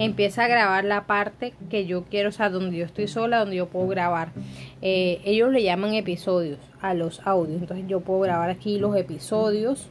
empieza a grabar la parte que yo quiero, o sea, donde yo estoy sola, donde yo puedo grabar. Eh, ellos le llaman episodios a los audios, entonces yo puedo grabar aquí los episodios.